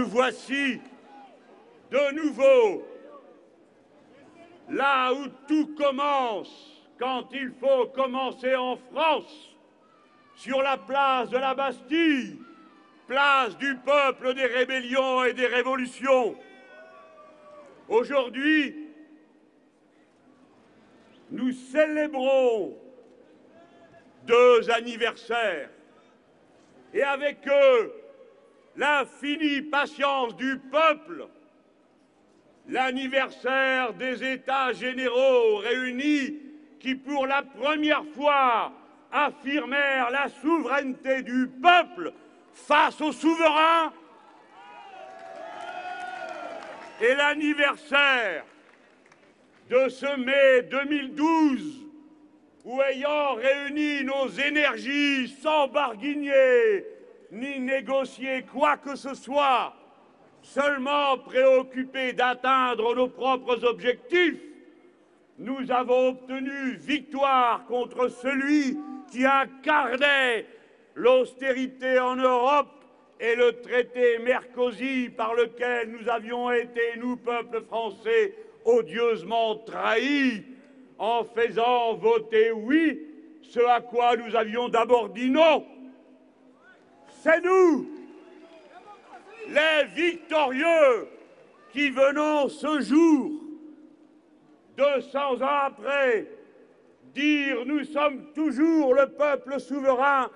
Nous voici de nouveau là où tout commence, quand il faut commencer en France, sur la place de la Bastille, place du peuple des rébellions et des révolutions. Aujourd'hui, nous célébrons deux anniversaires et avec eux l'infinie patience du peuple, l'anniversaire des États généraux réunis qui, pour la première fois, affirmèrent la souveraineté du peuple face au souverain, et l'anniversaire de ce mai 2012 où, ayant réuni nos énergies sans barguigner ni négocier quoi que ce soit, seulement préoccupés d'atteindre nos propres objectifs, nous avons obtenu victoire contre celui qui incarnait l'austérité en Europe et le traité Mercosur par lequel nous avions été, nous, peuple français, odieusement trahis en faisant voter oui ce à quoi nous avions d'abord dit non. C'est nous, les victorieux, qui venons ce jour, 200 ans après, dire nous sommes toujours le peuple souverain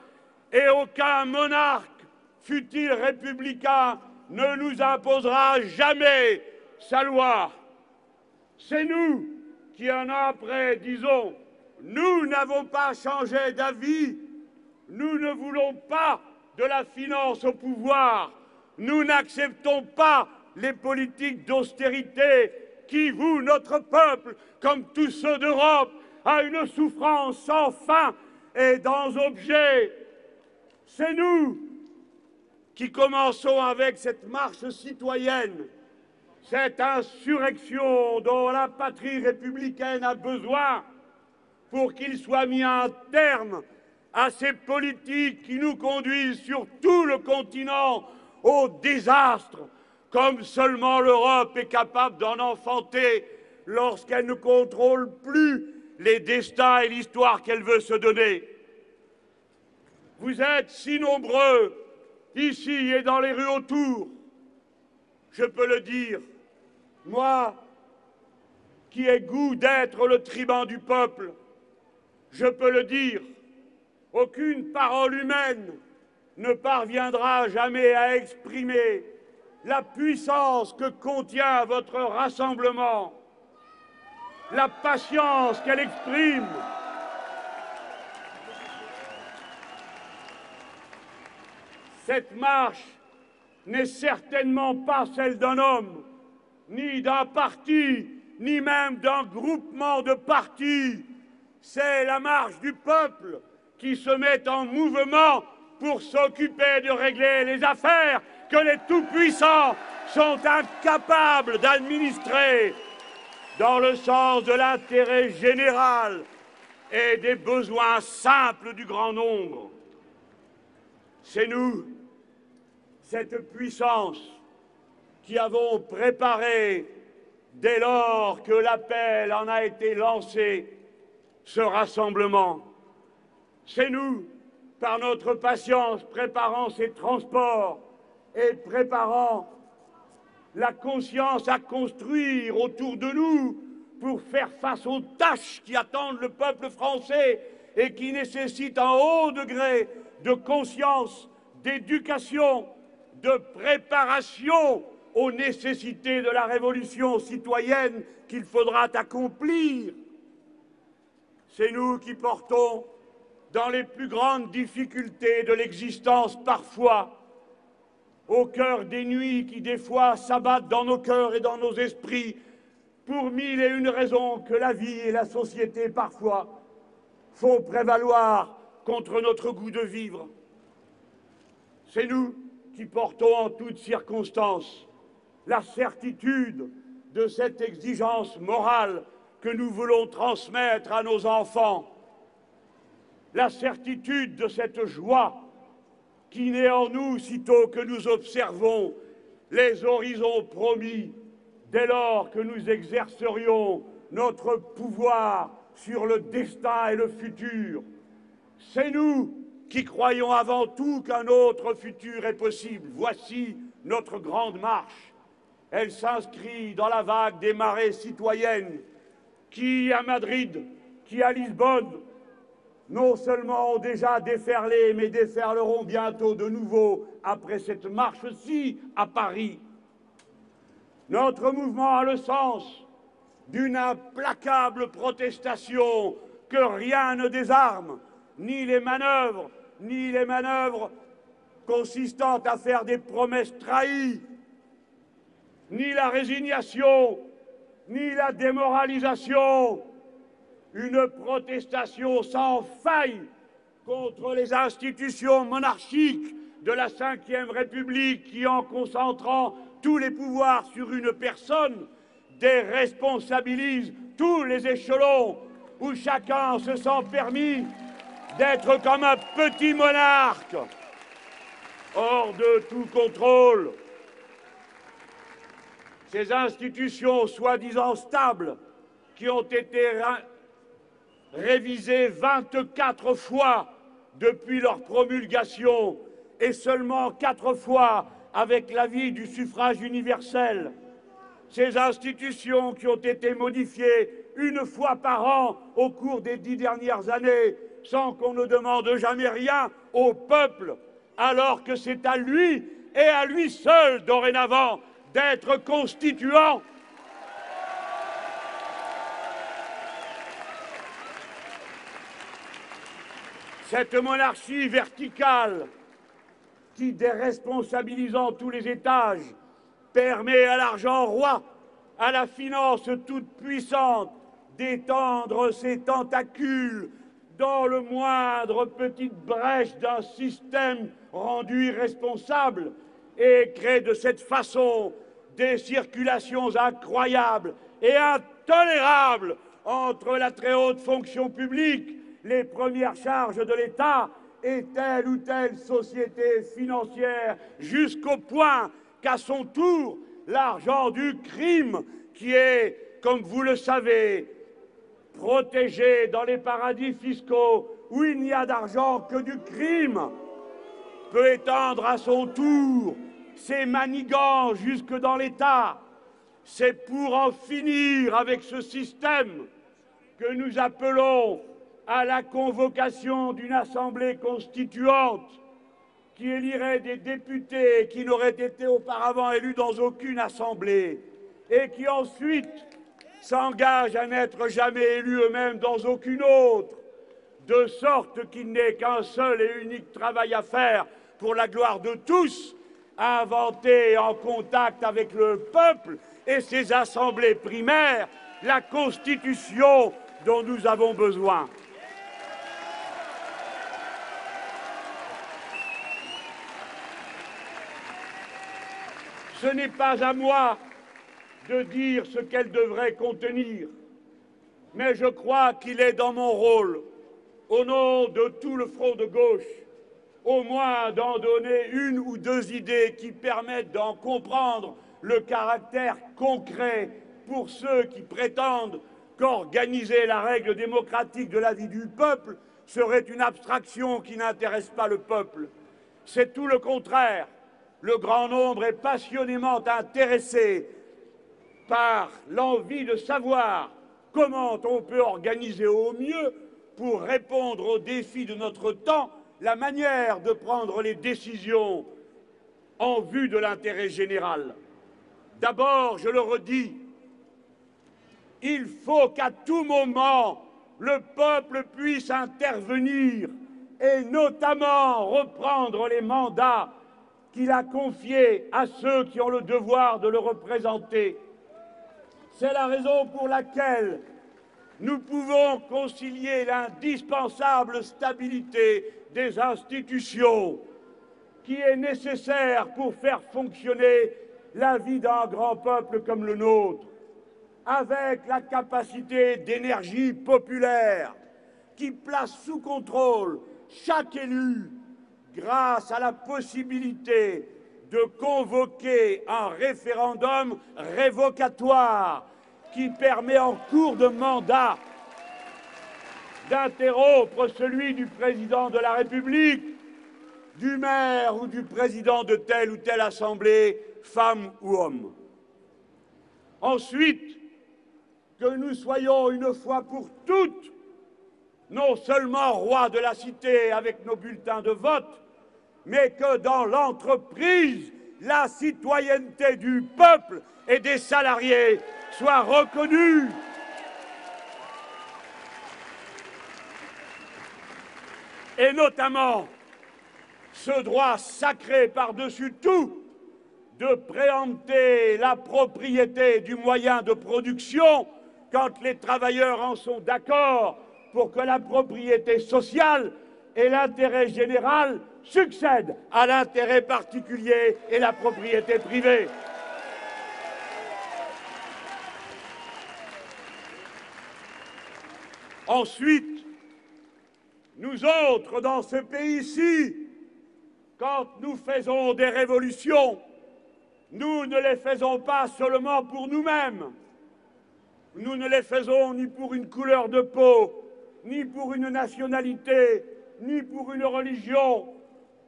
et aucun monarque, fût-il républicain, ne nous imposera jamais sa loi. C'est nous qui, un an après, disons nous n'avons pas changé d'avis, nous ne voulons pas de la finance au pouvoir, nous n'acceptons pas les politiques d'austérité qui, vous, notre peuple, comme tous ceux d'Europe, a une souffrance sans fin et dans objet. C'est nous qui commençons avec cette marche citoyenne, cette insurrection dont la patrie républicaine a besoin pour qu'il soit mis un terme à ces politiques qui nous conduisent sur tout le continent au désastre, comme seulement l'Europe est capable d'en enfanter lorsqu'elle ne contrôle plus les destins et l'histoire qu'elle veut se donner. Vous êtes si nombreux ici et dans les rues autour. Je peux le dire, moi qui ai goût d'être le tribun du peuple, je peux le dire, aucune parole humaine ne parviendra jamais à exprimer la puissance que contient votre rassemblement, la patience qu'elle exprime, Cette marche n'est certainement pas celle d'un homme, ni d'un parti, ni même d'un groupement de partis. C'est la marche du peuple qui se met en mouvement pour s'occuper de régler les affaires que les tout-puissants sont incapables d'administrer dans le sens de l'intérêt général et des besoins simples du grand nombre. C'est nous, cette puissance, qui avons préparé, dès lors que l'appel en a été lancé, ce rassemblement. C'est nous, par notre patience, préparant ces transports et préparant la conscience à construire autour de nous pour faire face aux tâches qui attendent le peuple français et qui nécessitent un haut degré de conscience, d'éducation, de préparation aux nécessités de la révolution citoyenne qu'il faudra accomplir. C'est nous qui portons, dans les plus grandes difficultés de l'existence parfois, au cœur des nuits qui des fois s'abattent dans nos cœurs et dans nos esprits, pour mille et une raisons que la vie et la société parfois font prévaloir contre notre goût de vivre. C'est nous qui portons en toutes circonstances la certitude de cette exigence morale que nous voulons transmettre à nos enfants, la certitude de cette joie qui naît en nous sitôt que nous observons les horizons promis dès lors que nous exercerions notre pouvoir sur le destin et le futur. C'est nous qui croyons avant tout qu'un autre futur est possible. Voici notre grande marche. Elle s'inscrit dans la vague des marées citoyennes qui, à Madrid, qui à Lisbonne, non seulement ont déjà déferlé, mais déferleront bientôt de nouveau après cette marche-ci à Paris. Notre mouvement a le sens d'une implacable protestation que rien ne désarme, ni les manœuvres, ni les manœuvres consistant à faire des promesses trahies, ni la résignation, ni la démoralisation, une protestation sans faille contre les institutions monarchiques de la Ve République qui, en concentrant tous les pouvoirs sur une personne, déresponsabilise tous les échelons où chacun se sent permis d'être comme un petit monarque, hors de tout contrôle. Ces institutions soi-disant stables qui ont été révisées 24 fois depuis leur promulgation et seulement quatre fois avec l'avis du suffrage universel. Ces institutions qui ont été modifiées une fois par an au cours des dix dernières années sans qu'on ne demande jamais rien au peuple, alors que c'est à lui et à lui seul dorénavant d'être constituant. Cette monarchie verticale qui, déresponsabilisant tous les étages, permet à l'argent roi, à la finance toute puissante, d'étendre ses tentacules dans le moindre petite brèche d'un système rendu irresponsable et crée de cette façon des circulations incroyables et intolérables entre la très haute fonction publique, les premières charges de l'État et telle ou telle société financière, jusqu'au point qu'à son tour, l'argent du crime, qui est, comme vous le savez, protégé dans les paradis fiscaux où il n'y a d'argent que du crime, peut étendre à son tour ses manigances jusque dans l'État. C'est pour en finir avec ce système que nous appelons à la convocation d'une assemblée constituante qui élirait des députés qui n'auraient été auparavant élus dans aucune assemblée et qui ensuite s'engagent à n'être jamais élus eux-mêmes dans aucune autre, de sorte qu'il n'est qu'un seul et unique travail à faire pour la gloire de tous, inventer en contact avec le peuple et ses assemblées primaires la Constitution dont nous avons besoin. Ce n'est pas à moi de dire ce qu'elle devrait contenir, mais je crois qu'il est dans mon rôle, au nom de tout le front de gauche, au moins d'en donner une ou deux idées qui permettent d'en comprendre le caractère concret pour ceux qui prétendent qu'organiser la règle démocratique de la vie du peuple serait une abstraction qui n'intéresse pas le peuple. C'est tout le contraire. Le grand nombre est passionnément intéressé par l'envie de savoir comment on peut organiser au mieux pour répondre aux défis de notre temps la manière de prendre les décisions en vue de l'intérêt général. D'abord, je le redis, il faut qu'à tout moment, le peuple puisse intervenir et notamment reprendre les mandats qu'il a confiés à ceux qui ont le devoir de le représenter. C'est la raison pour laquelle nous pouvons concilier l'indispensable stabilité des institutions qui est nécessaire pour faire fonctionner la vie d'un grand peuple comme le nôtre, avec la capacité d'énergie populaire qui place sous contrôle chaque élu grâce à la possibilité de convoquer un référendum révocatoire qui permet en cours de mandat d'interrompre celui du président de la République, du maire ou du président de telle ou telle assemblée, femme ou homme. Ensuite, que nous soyons une fois pour toutes non seulement rois de la cité avec nos bulletins de vote, mais que dans l'entreprise, la citoyenneté du peuple et des salariés soit reconnue. Et notamment ce droit sacré par-dessus tout de préempter la propriété du moyen de production quand les travailleurs en sont d'accord pour que la propriété sociale et l'intérêt général succèdent à l'intérêt particulier et la propriété privée. Ensuite, nous autres, dans ce pays-ci, quand nous faisons des révolutions, nous ne les faisons pas seulement pour nous-mêmes. Nous ne les faisons ni pour une couleur de peau, ni pour une nationalité, ni pour une religion.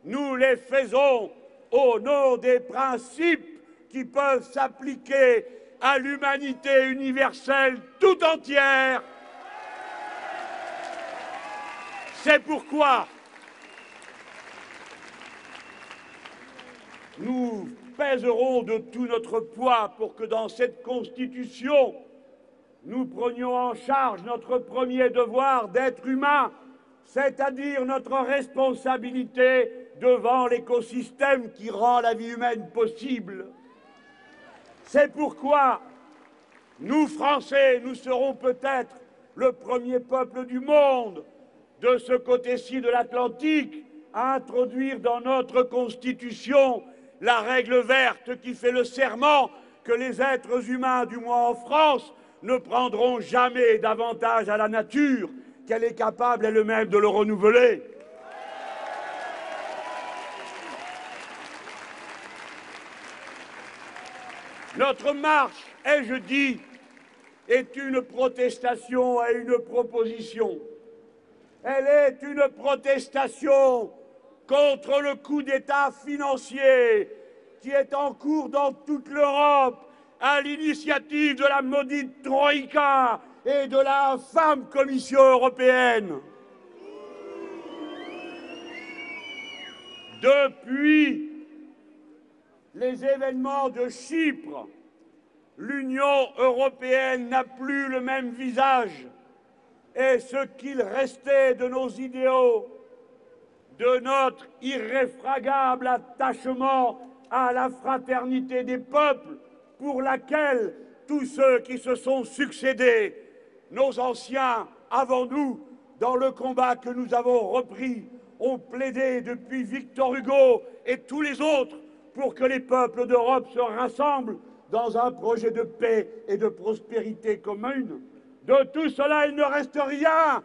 Nous les faisons au nom des principes qui peuvent s'appliquer à l'humanité universelle tout entière. C'est pourquoi nous pèserons de tout notre poids pour que dans cette Constitution, nous prenions en charge notre premier devoir d'être humain, c'est-à-dire notre responsabilité devant l'écosystème qui rend la vie humaine possible. C'est pourquoi nous, Français, nous serons peut-être le premier peuple du monde, de ce côté-ci de l'Atlantique, à introduire dans notre Constitution la règle verte qui fait le serment que les êtres humains, du moins en France, ne prendront jamais davantage à la nature qu'elle est capable elle-même de le renouveler. Notre marche, ai-je dit, est une protestation et une proposition. Elle est une protestation contre le coup d'État financier qui est en cours dans toute l'Europe à l'initiative de la maudite Troïka et de la femme Commission européenne. Depuis les événements de Chypre, l'Union européenne n'a plus le même visage. Et ce qu'il restait de nos idéaux, de notre irréfragable attachement à la fraternité des peuples, pour laquelle tous ceux qui se sont succédés, nos anciens avant nous, dans le combat que nous avons repris, ont plaidé depuis Victor Hugo et tous les autres pour que les peuples d'Europe se rassemblent dans un projet de paix et de prospérité commune. De tout cela, il ne reste rien.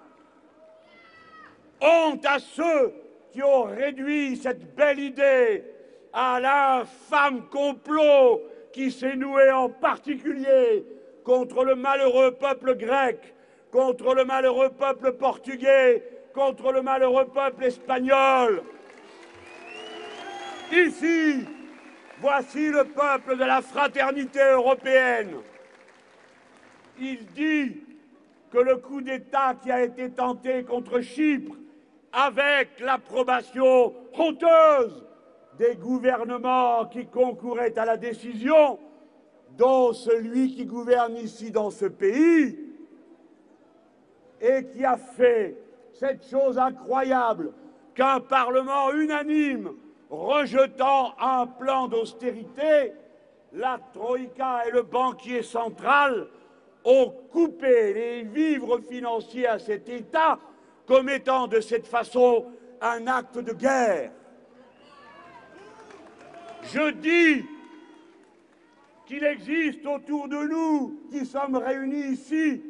Honte à ceux qui ont réduit cette belle idée à l'infâme complot qui s'est noué en particulier contre le malheureux peuple grec, contre le malheureux peuple portugais, contre le malheureux peuple espagnol. Ici, voici le peuple de la fraternité européenne. Il dit que le coup d'État qui a été tenté contre Chypre, avec l'approbation honteuse des gouvernements qui concouraient à la décision, dont celui qui gouverne ici dans ce pays, et qui a fait cette chose incroyable qu'un Parlement unanime, rejetant un plan d'austérité, la Troïka et le banquier central ont coupé les vivres financiers à cet État comme étant de cette façon un acte de guerre. Je dis qu'il existe autour de nous, qui sommes réunis ici,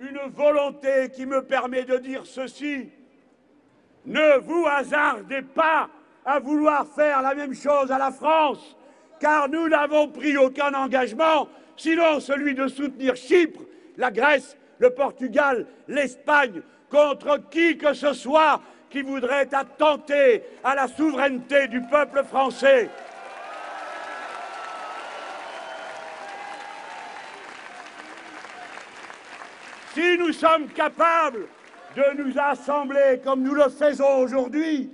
une volonté qui me permet de dire ceci. Ne vous hasardez pas à vouloir faire la même chose à la France, car nous n'avons pris aucun engagement, sinon celui de soutenir Chypre, la Grèce, le Portugal, l'Espagne, contre qui que ce soit qui voudrait attenter à la souveraineté du peuple français. Si nous sommes capables de nous assembler comme nous le faisons aujourd'hui,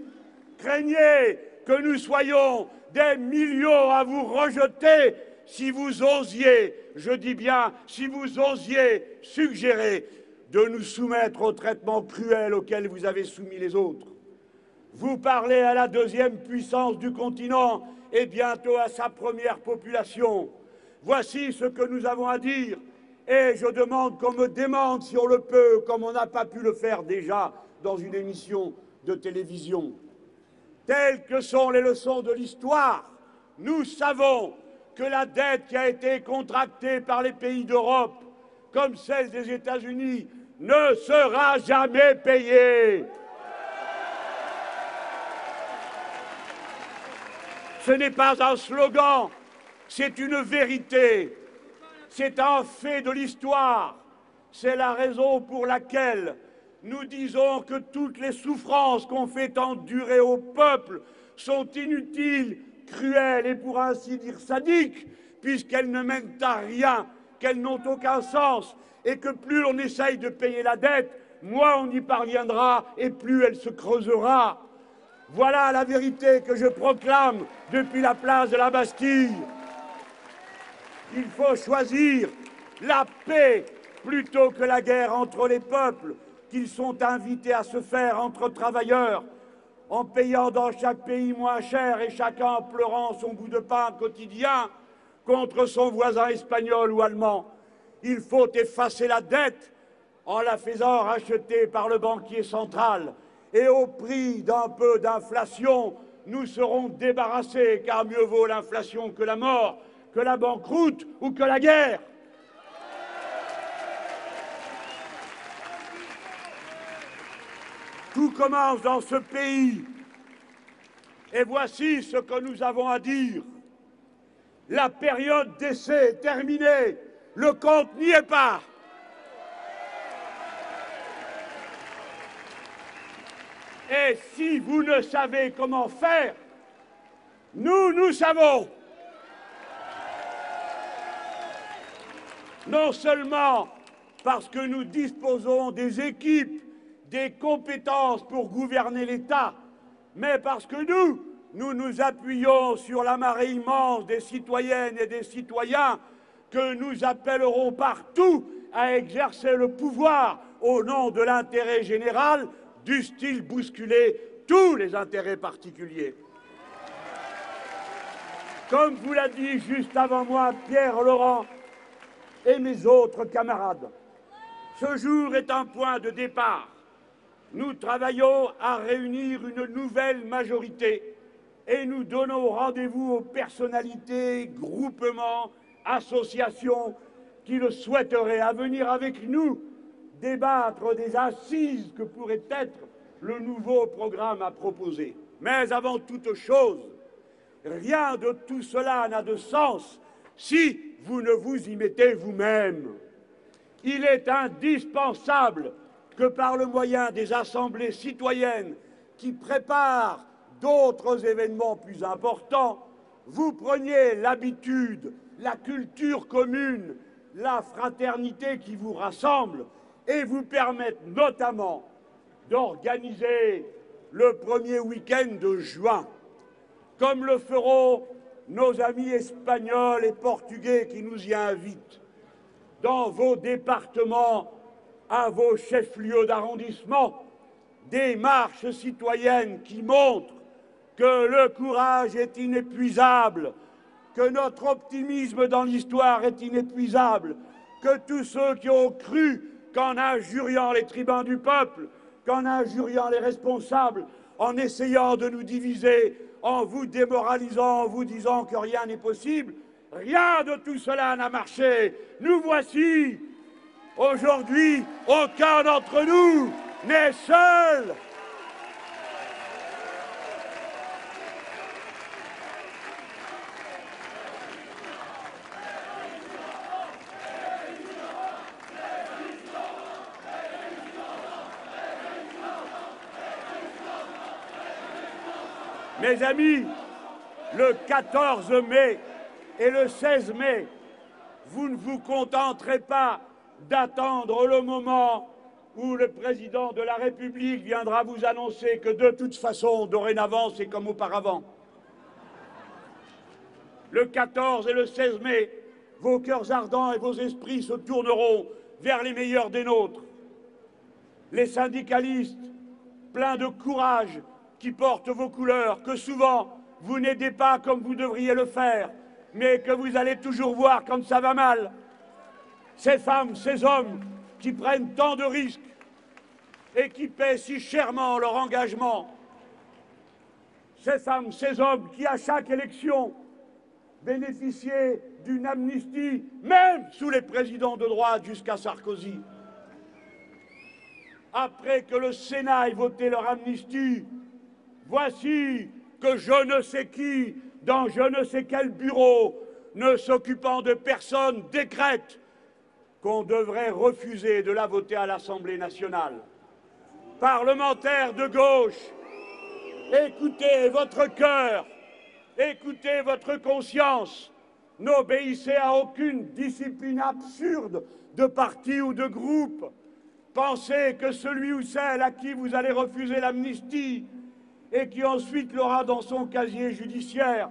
craignez que nous soyons des millions à vous rejeter si vous osiez, je dis bien, si vous osiez suggérer de nous soumettre au traitement cruel auquel vous avez soumis les autres. Vous parlez à la deuxième puissance du continent et bientôt à sa première population. Voici ce que nous avons à dire et je demande qu'on me demande si on le peut, comme on n'a pas pu le faire déjà dans une émission de télévision. Telles que sont les leçons de l'histoire, nous savons que la dette qui a été contractée par les pays d'Europe, comme celle des États-Unis, ne sera jamais payée. Ce n'est pas un slogan, c'est une vérité. C'est un fait de l'histoire. C'est la raison pour laquelle nous disons que toutes les souffrances qu'on fait endurer au peuple sont inutiles, cruelles et pour ainsi dire sadiques, puisqu'elles ne mènent à rien, qu'elles n'ont aucun sens, et que plus on essaye de payer la dette, moins on y parviendra et plus elle se creusera. Voilà la vérité que je proclame depuis la place de la Bastille. Il faut choisir la paix plutôt que la guerre entre les peuples qu'ils sont invités à se faire entre travailleurs, en payant dans chaque pays moins cher et chacun pleurant son bout de pain quotidien contre son voisin espagnol ou allemand. Il faut effacer la dette en la faisant racheter par le banquier central. Et au prix d'un peu d'inflation, nous serons débarrassés, car mieux vaut l'inflation que la mort, que la banqueroute ou que la guerre. Commence dans ce pays. Et voici ce que nous avons à dire. La période d'essai est terminée. Le compte n'y est pas. Et si vous ne savez comment faire, nous, nous savons. Non seulement parce que nous disposons des équipes, des compétences pour gouverner l'État, mais parce que nous, nous nous appuyons sur la marée immense des citoyennes et des citoyens que nous appellerons partout à exercer le pouvoir au nom de l'intérêt général, du style bousculer tous les intérêts particuliers. Comme vous l'a dit juste avant moi Pierre Laurent et mes autres camarades, ce jour est un point de départ. Nous travaillons à réunir une nouvelle majorité et nous donnons rendez-vous aux personnalités, groupements, associations qui le souhaiteraient à venir avec nous débattre des assises que pourrait être le nouveau programme à proposer. Mais avant toute chose, rien de tout cela n'a de sens si vous ne vous y mettez vous-même. Il est indispensable que par le moyen des assemblées citoyennes qui préparent d'autres événements plus importants, vous preniez l'habitude, la culture commune, la fraternité qui vous rassemble et vous permettent notamment d'organiser le premier week-end de juin, comme le feront nos amis espagnols et portugais qui nous y invitent, dans vos départements, à vos chefs-lieux d'arrondissement, des marches citoyennes qui montrent que le courage est inépuisable, que notre optimisme dans l'histoire est inépuisable, que tous ceux qui ont cru qu'en injuriant les tribuns du peuple, qu'en injuriant les responsables, en essayant de nous diviser, en vous démoralisant, en vous disant que rien n'est possible, rien de tout cela n'a marché. Nous voici. Aujourd'hui, aucun d'entre nous n'est seul. Mes amis, le 14 mai et le 16 mai, vous ne vous contenterez pas d'attendre le moment où le président de la République viendra vous annoncer que de toute façon, dorénavant, c'est comme auparavant. Le 14 et le 16 mai, vos cœurs ardents et vos esprits se tourneront vers les meilleurs des nôtres. Les syndicalistes, pleins de courage, qui portent vos couleurs, que souvent vous n'aidez pas comme vous devriez le faire, mais que vous allez toujours voir quand ça va mal. Ces femmes, ces hommes qui prennent tant de risques et qui paient si chèrement leur engagement. Ces femmes, ces hommes qui, à chaque élection, bénéficiaient d'une amnistie, même sous les présidents de droite jusqu'à Sarkozy. Après que le Sénat ait voté leur amnistie, voici que je ne sais qui, dans je ne sais quel bureau, ne s'occupant de personne, décrète qu'on devrait refuser de la voter à l'Assemblée nationale. Parlementaires de gauche, écoutez votre cœur, écoutez votre conscience, n'obéissez à aucune discipline absurde de parti ou de groupe. Pensez que celui ou celle à qui vous allez refuser l'amnistie et qui ensuite l'aura dans son casier judiciaire,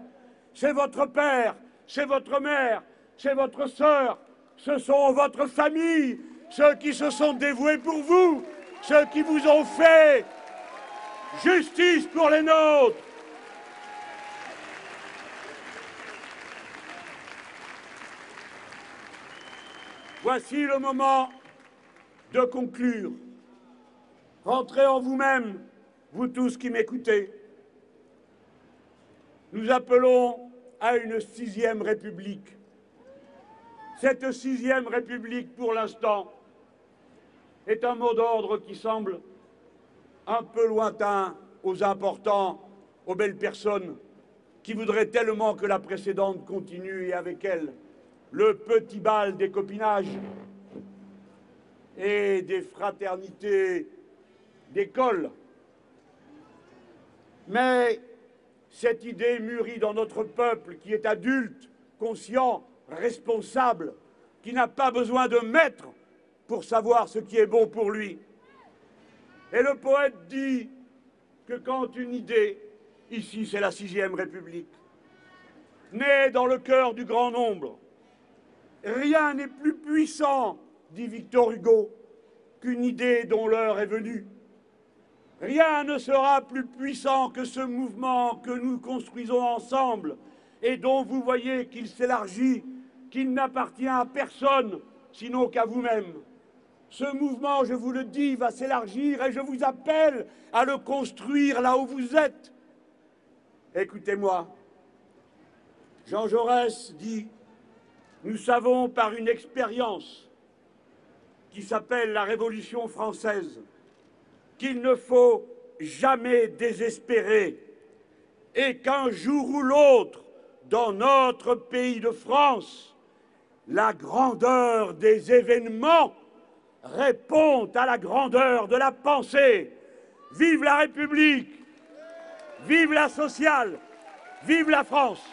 c'est votre père, c'est votre mère, c'est votre sœur, ce sont votre famille, ceux qui se sont dévoués pour vous, ceux qui vous ont fait justice pour les nôtres. Voici le moment de conclure. Rentrez en vous-même, vous tous qui m'écoutez. Nous appelons à une sixième république. Cette sixième république, pour l'instant, est un mot d'ordre qui semble un peu lointain aux importants, aux belles personnes qui voudraient tellement que la précédente continue et avec elle le petit bal des copinages et des fraternités d'école. Mais cette idée mûrit dans notre peuple qui est adulte, conscient, responsable, qui n'a pas besoin de maître pour savoir ce qui est bon pour lui. Et le poète dit que quand une idée, ici c'est la sixième République, naît dans le cœur du grand nombre, rien n'est plus puissant, dit Victor Hugo, qu'une idée dont l'heure est venue. Rien ne sera plus puissant que ce mouvement que nous construisons ensemble et dont vous voyez qu'il s'élargit, qu'il n'appartient à personne sinon qu'à vous-même. Ce mouvement, je vous le dis, va s'élargir et je vous appelle à le construire là où vous êtes. Écoutez-moi. Jean Jaurès dit Nous savons par une expérience qui s'appelle la Révolution française qu'il ne faut jamais désespérer et qu'un jour ou l'autre, dans notre pays de France, la grandeur des événements répond à la grandeur de la pensée. Vive la République, vive la sociale, vive la France.